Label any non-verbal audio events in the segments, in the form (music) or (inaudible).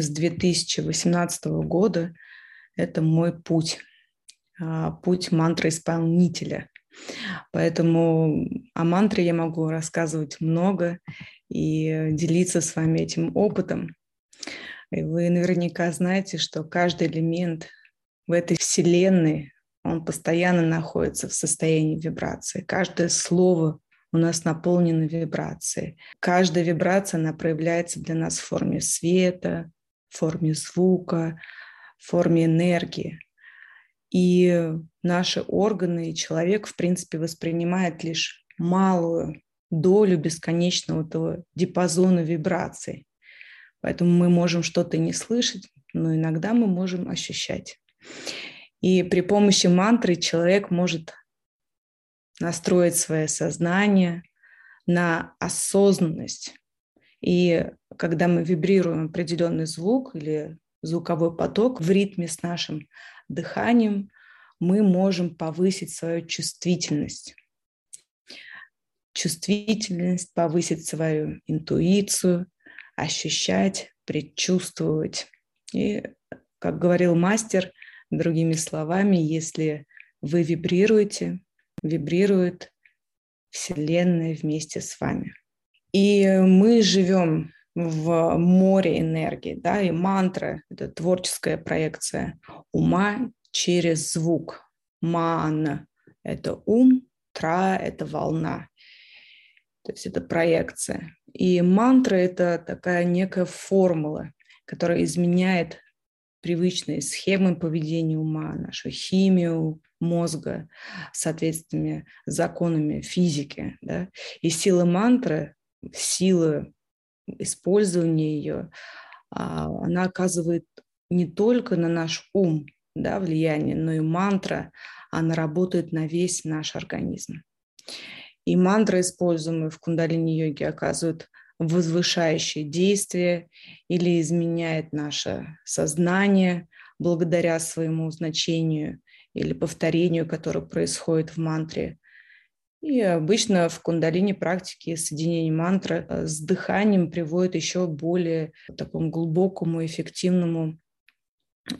с 2018 года это мой путь, а, путь мантры-исполнителя. Поэтому о мантре я могу рассказывать много и делиться с вами этим опытом. И вы наверняка знаете, что каждый элемент в этой вселенной, он постоянно находится в состоянии вибрации. Каждое слово у нас наполнено вибрацией. Каждая вибрация, она проявляется для нас в форме света, форме звука, форме энергии. И наши органы и человек, в принципе, воспринимает лишь малую долю бесконечного этого диапазона вибраций. Поэтому мы можем что-то не слышать, но иногда мы можем ощущать. И при помощи мантры человек может настроить свое сознание на осознанность. И когда мы вибрируем определенный звук или звуковой поток в ритме с нашим дыханием, мы можем повысить свою чувствительность. Чувствительность, повысить свою интуицию, ощущать, предчувствовать. И, как говорил мастер, другими словами, если вы вибрируете, вибрирует Вселенная вместе с вами. И мы живем в море энергии, да, и мантра – это творческая проекция ума через звук. Ман – это ум, тра – это волна. То есть это проекция. И мантра – это такая некая формула, которая изменяет привычные схемы поведения ума, нашу химию мозга, соответственно, законами физики. Да? И сила мантры, сила использования ее, а, она оказывает не только на наш ум да, влияние, но и мантра, она работает на весь наш организм. И мантры, используемые в кундалини-йоге, оказывают возвышающее действие или изменяет наше сознание благодаря своему значению или повторению, которое происходит в мантре. И обычно в кундалини практике соединение мантры э, с дыханием приводит еще более такому глубокому, эффективному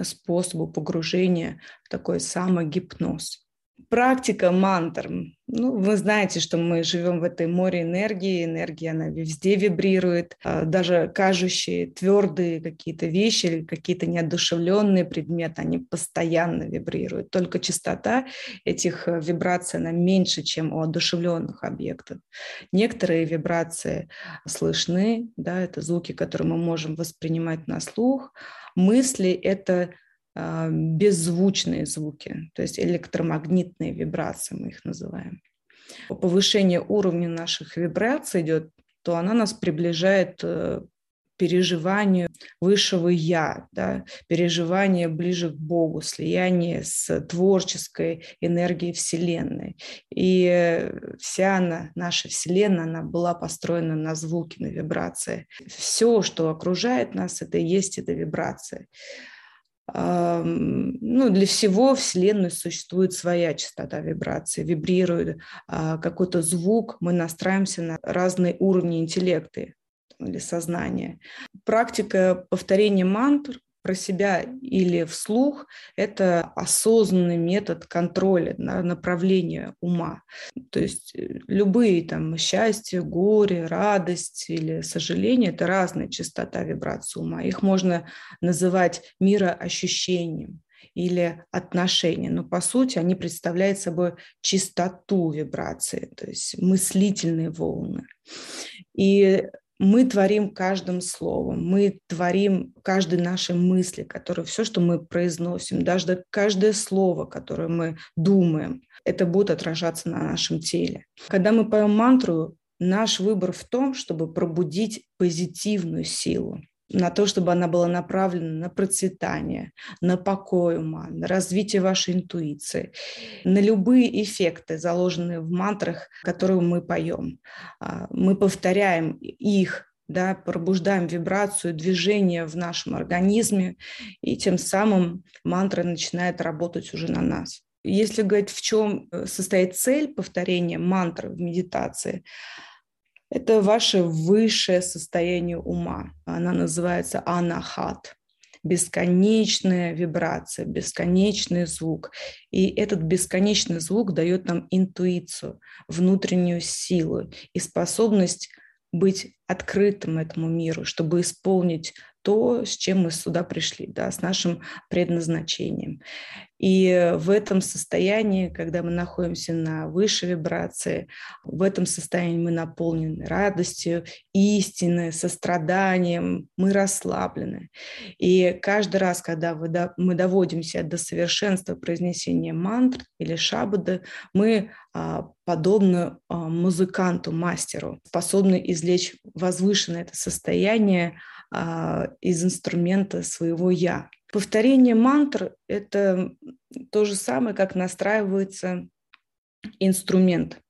способу погружения в такой самогипноз. Практика мантр. Ну, вы знаете, что мы живем в этой море энергии, энергия, она везде вибрирует, а, даже кажущие твердые какие-то вещи или какие-то неодушевленные предметы, они постоянно вибрируют. Только частота этих э, вибраций, она меньше, чем у одушевленных объектов. Некоторые вибрации слышны, да, это звуки, которые мы можем воспринимать на слух. Мысли – это беззвучные звуки, то есть электромагнитные вибрации мы их называем. Повышение уровня наших вибраций идет, то она нас приближает э, переживанию высшего «я», да, переживание ближе к Богу, слияние с творческой энергией Вселенной. И вся она, наша Вселенная, она была построена на звуке, на вибрации. Все, что окружает нас, это и есть эта вибрация ну, для всего Вселенной существует своя частота вибрации, вибрирует а, какой-то звук, мы настраиваемся на разные уровни интеллекта или сознания. Практика повторения мантр про себя или вслух – это осознанный метод контроля на направление ума. То есть э, любые там счастье, горе, радость или сожаление – это разная частота вибрации ума. Их можно называть мироощущением или отношения, но по сути они представляют собой чистоту вибрации, то есть мыслительные волны. И мы творим каждым словом, мы творим каждой нашей мысли, которые все, что мы произносим, даже каждое слово, которое мы думаем, это будет отражаться на нашем теле. Когда мы поем мантру, наш выбор в том, чтобы пробудить позитивную силу на то, чтобы она была направлена на процветание, на покой ума, на развитие вашей интуиции, на любые эффекты, заложенные в мантрах, которые мы поем. А, мы повторяем их да, пробуждаем вибрацию, движение в нашем организме, и тем самым мантра начинает работать уже на нас. Если говорить, в чем э, состоит цель повторения мантры в медитации, Это ваше высшее состояние ума. Она называется анахат бесконечная вибрация, бесконечный звук. И этот бесконечный звук дает нам интуицию, внутреннюю силу и способность быть открытым этому миру, чтобы исполнить то, с чем мы сюда пришли, да, с нашим предназначением. И в этом состоянии, когда мы находимся на высшей вибрации, в этом состоянии мы наполнены радостью, истиной, состраданием, мы расслаблены. И каждый раз, когда мы доводимся до совершенства произнесения мантр или шабада, мы а, подобно а, музыканту, мастеру, способны извлечь возвышенное это состояние из инструмента своего «я». Повторение мантр – это то же самое, как настраивается инструмент.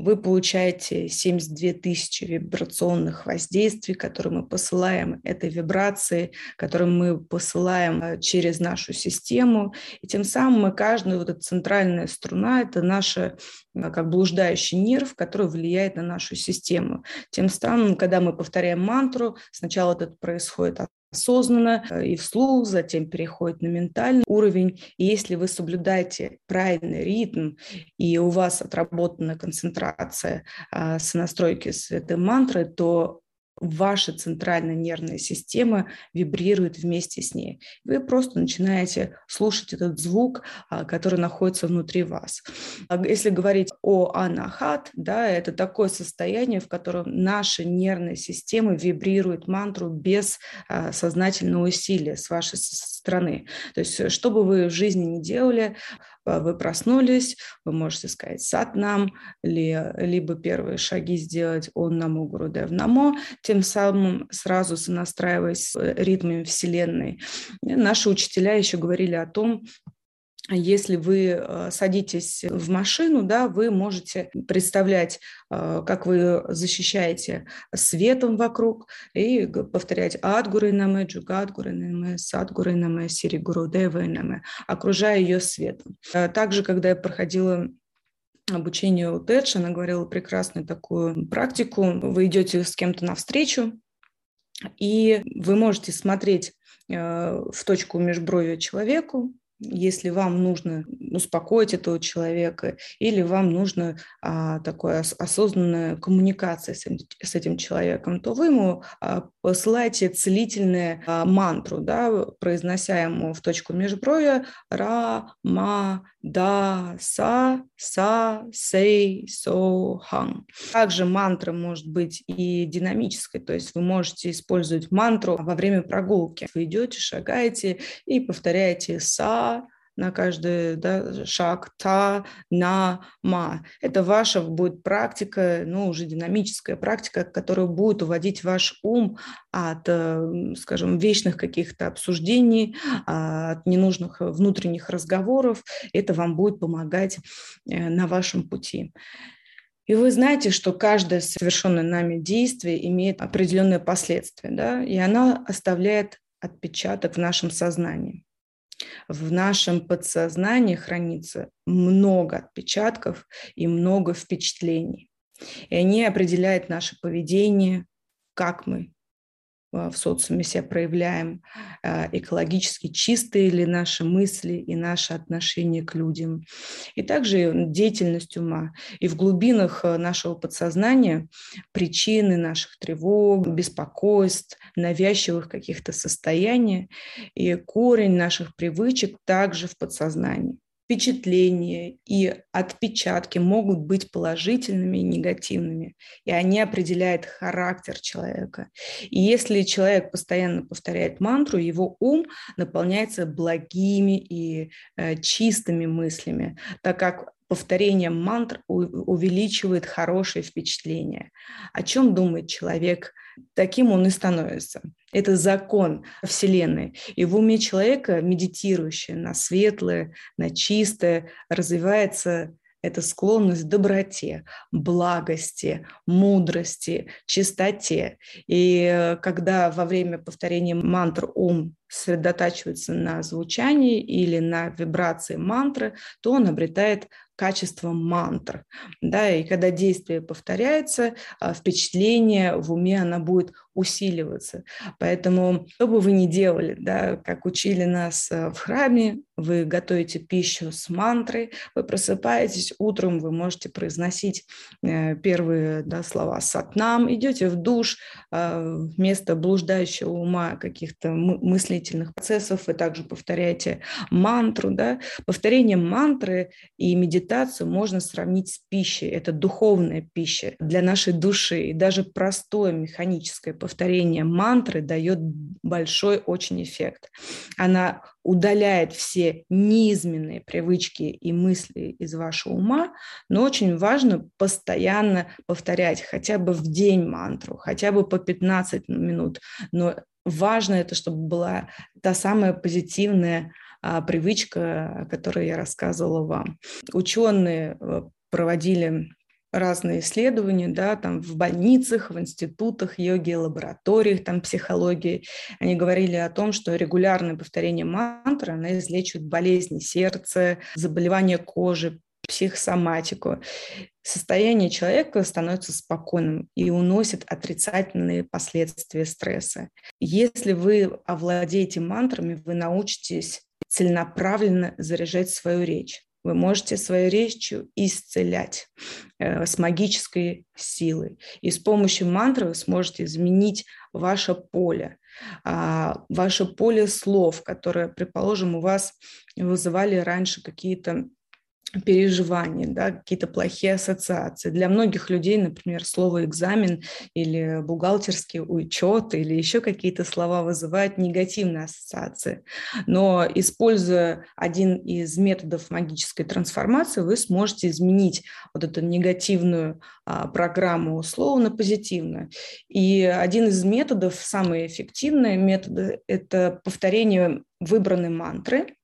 Вы получаете 72 тысячи вибрационных воздействий, которые мы посылаем, это вибрации, которые мы посылаем а, через нашу систему. И тем самым каждая вот эта центральная струна – это наша а, как блуждающий нерв, который влияет на нашу систему. Тем самым, когда мы повторяем мантру, сначала это происходит осознанно э, и вслух, затем переходит на ментальный уровень. И если вы соблюдаете правильный ритм, и у вас отработана концентрация а, с настройки с этой мантры, то ваша центральная нервная система вибрирует вместе с ней. Вы просто начинаете слушать этот звук, а, который находится внутри вас. А если говорить о анахат, да, это такое состояние, в котором наша нервная система вибрирует мантру без а, сознательного усилия с вашей стороны. То есть, что бы вы в жизни не делали, Э, вы проснулись, вы можете сказать сад нам, либо первые шаги сделать он наму гурудев намо, тем самым сразу сонастраиваясь с э, ритмами Вселенной. Наши учителя еще говорили о том, если вы э, садитесь в машину, да, вы можете представлять, э, как вы защищаете светом вокруг и повторять «Адгуры наме, джугадгуры наме, садгуры сиригуру девы наме», окружая ее светом. Э, также, когда я проходила обучение у Тедж, она говорила прекрасную такую практику. Вы идете с кем-то навстречу, и вы можете смотреть в точку межбровья человеку, если вам нужно успокоить этого человека или вам нужно а, такая осознанная коммуникация с, с этим человеком, то вы ему а, посылаете целительную а, мантру, да, произнося ему в точку межброя ра, ма, да, са, са, сей, со, хан. Также мантра может быть и динамической, то есть вы можете использовать мантру во время прогулки. Вы идете, шагаете и повторяете са, на каждый да, шаг, та, на, ма. Это ваша будет практика, ну, уже динамическая практика, которая будет уводить ваш ум от, э, скажем, вечных каких-то обсуждений, а, от ненужных внутренних разговоров. Это вам будет помогать э, на вашем пути. И вы знаете, что каждое совершенное нами действие имеет определенные последствия, да, и она оставляет отпечаток в нашем сознании в нашем подсознании хранится много отпечатков и много впечатлений. И они определяют наше поведение, как мы в социуме себя проявляем, а, экологически чистые ли наши мысли и наше отношение к людям. И также деятельность ума. И в глубинах э, нашего подсознания причины наших тревог, беспокойств, навязчивых каких-то состояний и корень наших привычек также в подсознании впечатления и отпечатки могут быть положительными и негативными, и они определяют характер человека. И если человек постоянно повторяет мантру, его ум наполняется благими и э, чистыми мыслями, так как повторение мантр увеличивает хорошее впечатление. О чем думает человек, таким он и становится. Это закон Вселенной. И в уме человека, медитирующего на светлое, на чистое, развивается эта склонность к доброте, благости, мудрости, чистоте. И когда во время повторения мантр ум сосредотачивается на звучании или на вибрации мантры, то он обретает качество мантр. Да, и когда действие повторяется, а, впечатление в уме оно будет усиливаться. Поэтому, что бы вы ни делали, да, как учили нас э, в храме, вы готовите пищу с мантрой, вы просыпаетесь утром, вы можете произносить э, первые да, слова сатнам, идете в душ, а, вместо блуждающего ума каких-то мыслительных процессов вы также повторяете мантру. Да. Повторение мантры и медитацию можно сравнить с пищей. Это духовная пища для нашей души. И даже простое механическое повторение мантры дает большой очень эффект. Она удаляет все низменные привычки и мысли из вашего ума, но очень важно постоянно повторять хотя бы в день мантру, хотя бы по 15 минут, но важно это, чтобы была та самая позитивная а, привычка, о которой я рассказывала вам. Ученые э, проводили разные исследования, да, там в больницах, в институтах йоги, лабораториях, там психологии. Они говорили о том, что регулярное повторение мантры, она излечивает болезни сердца, заболевания кожи, психосоматику. Состояние человека становится спокойным и уносит отрицательные последствия стресса. Если вы овладеете мантрами, вы научитесь целенаправленно заряжать свою речь. Вы можете своей речью исцелять э, с магической силой. И с помощью мантры вы сможете изменить ваше поле, э, ваше поле слов, которые, предположим, у вас вызывали раньше какие-то переживаний, да, какие-то плохие ассоциации. Для многих людей, например, слово «экзамен» или «бухгалтерский учет» или еще какие-то слова вызывают негативные ассоциации. Но используя один из методов магической трансформации, вы сможете изменить вот эту негативную а, программу слова на позитивную. И один из методов, самый эффективный метод, это повторение выбранной мантры,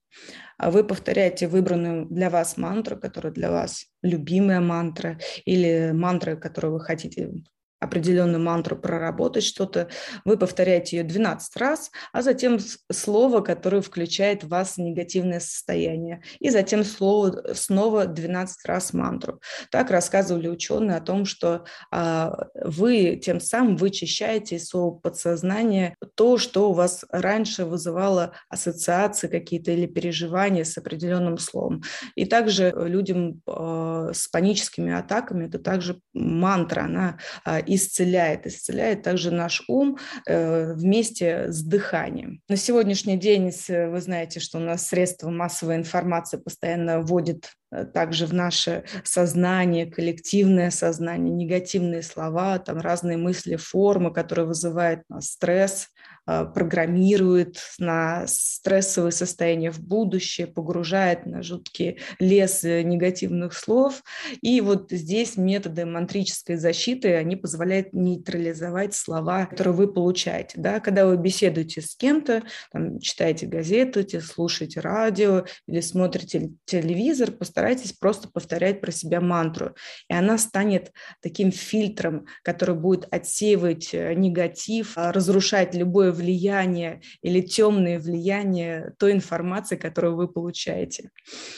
вы повторяете выбранную для вас мантру, которая для вас любимая мантра, или мантра, которую вы хотите определенную мантру проработать что-то, вы повторяете ее 12 раз, а затем слово, которое включает в вас негативное состояние, и затем слово снова 12 раз мантру. Так рассказывали ученые о том, что а, вы тем самым вычищаете из своего подсознания то, что у вас раньше вызывало ассоциации какие-то или переживания с определенным словом. И также людям а, с паническими атаками это также мантра, она а, исцеляет, исцеляет также наш ум э, вместе с дыханием. На сегодняшний день вы знаете, что у нас средства массовой информации постоянно вводят э, также в наше сознание, коллективное сознание, негативные слова, там разные мысли, формы, которые вызывают у нас стресс, программирует на стрессовое состояние в будущее, погружает на жуткий лес негативных слов. И вот здесь методы мантрической защиты, они позволяют нейтрализовать слова, которые вы получаете. Да? Когда вы беседуете с кем-то, там, читаете газету, слушаете радио или смотрите телевизор, постарайтесь просто повторять про себя мантру. И она станет таким фильтром, который будет отсеивать э, негатив, разрушать любое влияние или темные влияния той информации, которую вы получаете.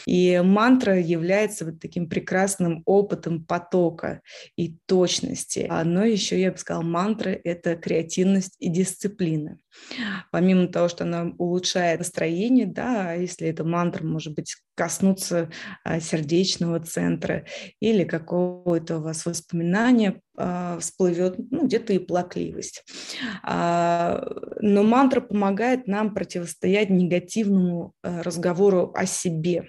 И мантра является вот таким прекрасным опытом потока и точности. А, но еще, я бы сказала, мантра – это креативность и дисциплина. Помимо того, что она улучшает настроение, да, если эта мантра, может быть, коснуться а, сердечного центра или какого-то у вас воспоминания а, всплывет, ну, где-то и плакливость. А, но мантра помогает нам противостоять негативному разговору о себе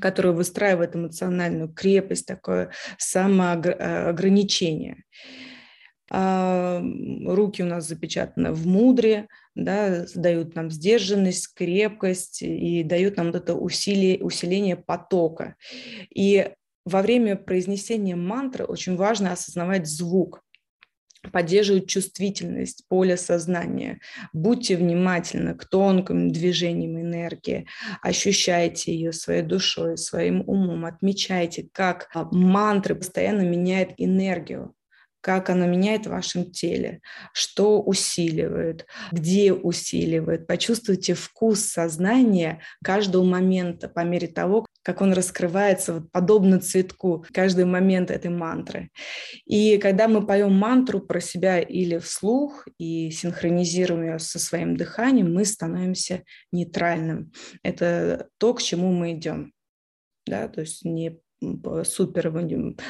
который выстраивает эмоциональную крепость, такое самоограничение. Руки у нас запечатаны в мудре, да, дают нам сдержанность, крепкость и дают нам вот это усилие, усиление потока. И во время произнесения мантры очень важно осознавать звук, поддерживать чувствительность поля сознания. Будьте внимательны к тонким движениям энергии, ощущайте ее своей душой, своим умом, отмечайте, как мантры постоянно меняют энергию как оно меняет в вашем теле, что усиливает, где усиливает. Почувствуйте вкус сознания каждого момента по мере того, как он раскрывается вот подобно цветку, каждый момент этой мантры. И когда мы поем мантру про себя или вслух и синхронизируем ее со своим дыханием, мы становимся нейтральным. Это то, к чему мы идем. Да, то есть не супер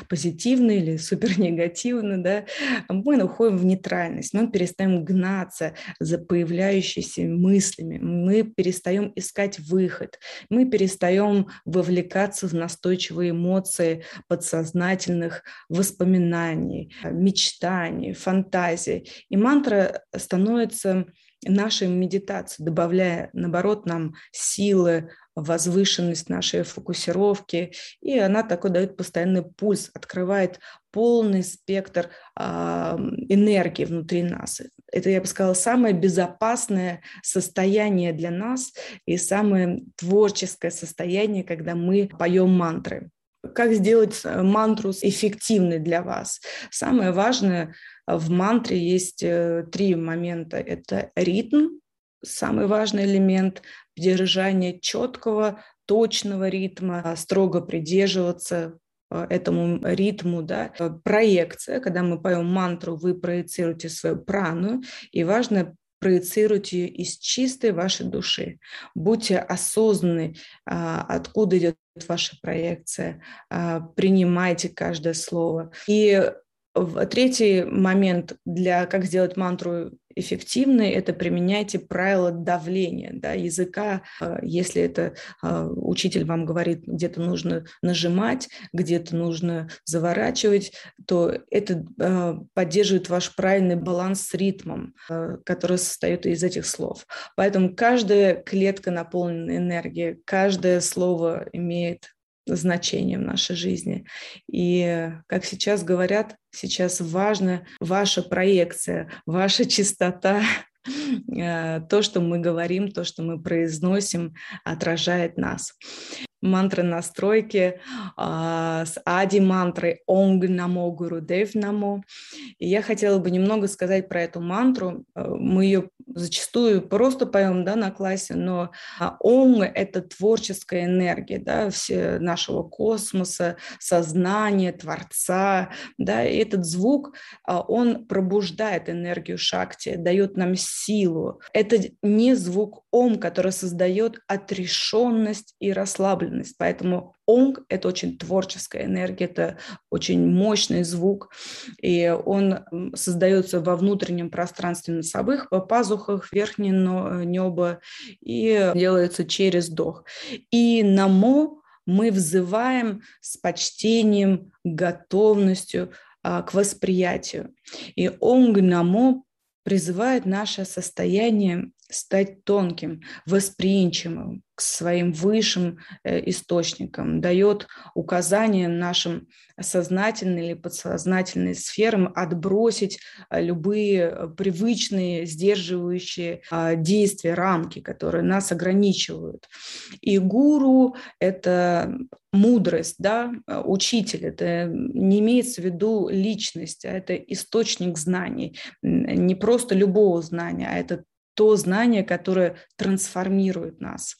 позитивно или супер (laughs) негативно, да, мы уходим в нейтральность, мы перестаем гнаться за появляющимися мыслями, мы перестаем искать выход, мы перестаем вовлекаться в настойчивые эмоции подсознательных воспоминаний, мечтаний, фантазий. И мантра становится нашей медитации, добавляя, наоборот, нам силы, возвышенность нашей фокусировки, и она такой дает постоянный пульс, открывает полный спектр э, энергии внутри нас. Это, я бы сказала, самое безопасное состояние для нас и самое творческое состояние, когда мы поем мантры. Как сделать э, мантру эффективной для вас? Самое важное в мантре есть э, три момента. Это ритм, самый важный элемент, держание четкого, точного ритма, а, строго придерживаться а, этому ритму, да, а, проекция, когда мы поем мантру, вы проецируете свою прану, и важно проецируйте ее из чистой вашей души. Будьте осознанны, откуда идет ваша проекция, принимайте каждое слово. И Третий момент для как сделать мантру эффективной – это применяйте правила давления да, языка. А, если это а, учитель вам говорит, где-то нужно нажимать, где-то нужно заворачивать, то это поддерживает ваш правильный баланс с ритмом, который состоит из этих слов. Поэтому каждая клетка наполнена энергией, каждое слово имеет значение в нашей жизни. И, как сейчас говорят, сейчас важна ваша проекция, ваша чистота, (laughs) э, то, что мы говорим, то, что мы произносим, отражает нас мантры настройки а, с Ади мантрой Онг Намо Гуру Дев Намо. И я хотела бы немного сказать про эту мантру. Э, мы ее зачастую просто поем да, на классе, но Онг – это творческая энергия да, все нашего космоса, сознания, Творца. Да, и этот звук, а, он пробуждает энергию Шакти, дает нам силу. Это не звук Ом, который создает отрешенность и расслабленность особенность. Поэтому онг – это очень творческая энергия, это очень мощный звук, и он создается во внутреннем пространстве носовых, по пазухах, верхнего неба, и делается через вдох. И намо мы взываем с почтением, готовностью а, к восприятию. И онг намо призывает наше состояние стать тонким, восприимчивым к своим высшим э, источникам, дает указания нашим сознательным или подсознательным сферам отбросить э, любые э, привычные, сдерживающие а, действия, рамки, которые нас ограничивают. И гуру – это мудрость, да, учитель, это не имеется в виду личность, а это источник знаний, не просто любого знания, а это то знание, которое трансформирует нас,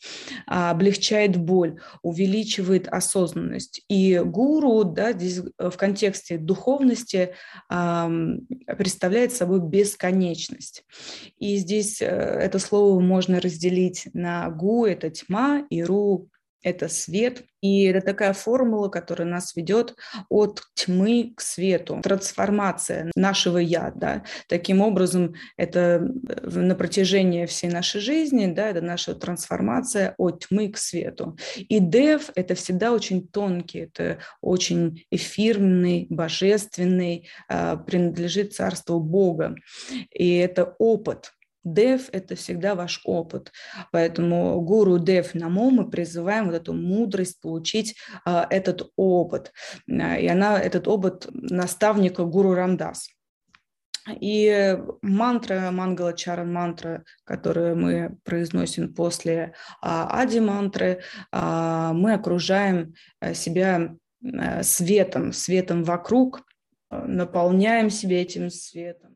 а, облегчает боль, увеличивает осознанность. И гуру да, здесь э, в контексте духовности представляет собой бесконечность. И здесь э, это слово можно разделить на гу – это тьма, и ру это свет. И это такая формула, которая нас ведет от тьмы к свету. Трансформация нашего «я». Да? Таким образом, это э, на протяжении всей нашей жизни, да, это наша трансформация от тьмы к свету. И дев – это всегда очень тонкий, это очень эфирный, божественный, а, принадлежит царству Бога. И это опыт – Дев – это всегда ваш опыт. Поэтому гуру Дев Намо мы призываем вот эту мудрость получить а, этот опыт. А, и она, этот опыт наставника гуру Рамдас. И мантра, мангала чара мантра, которую мы произносим после а, ади мантры, а, мы окружаем э, себя э, светом, светом вокруг, наполняем себя этим светом.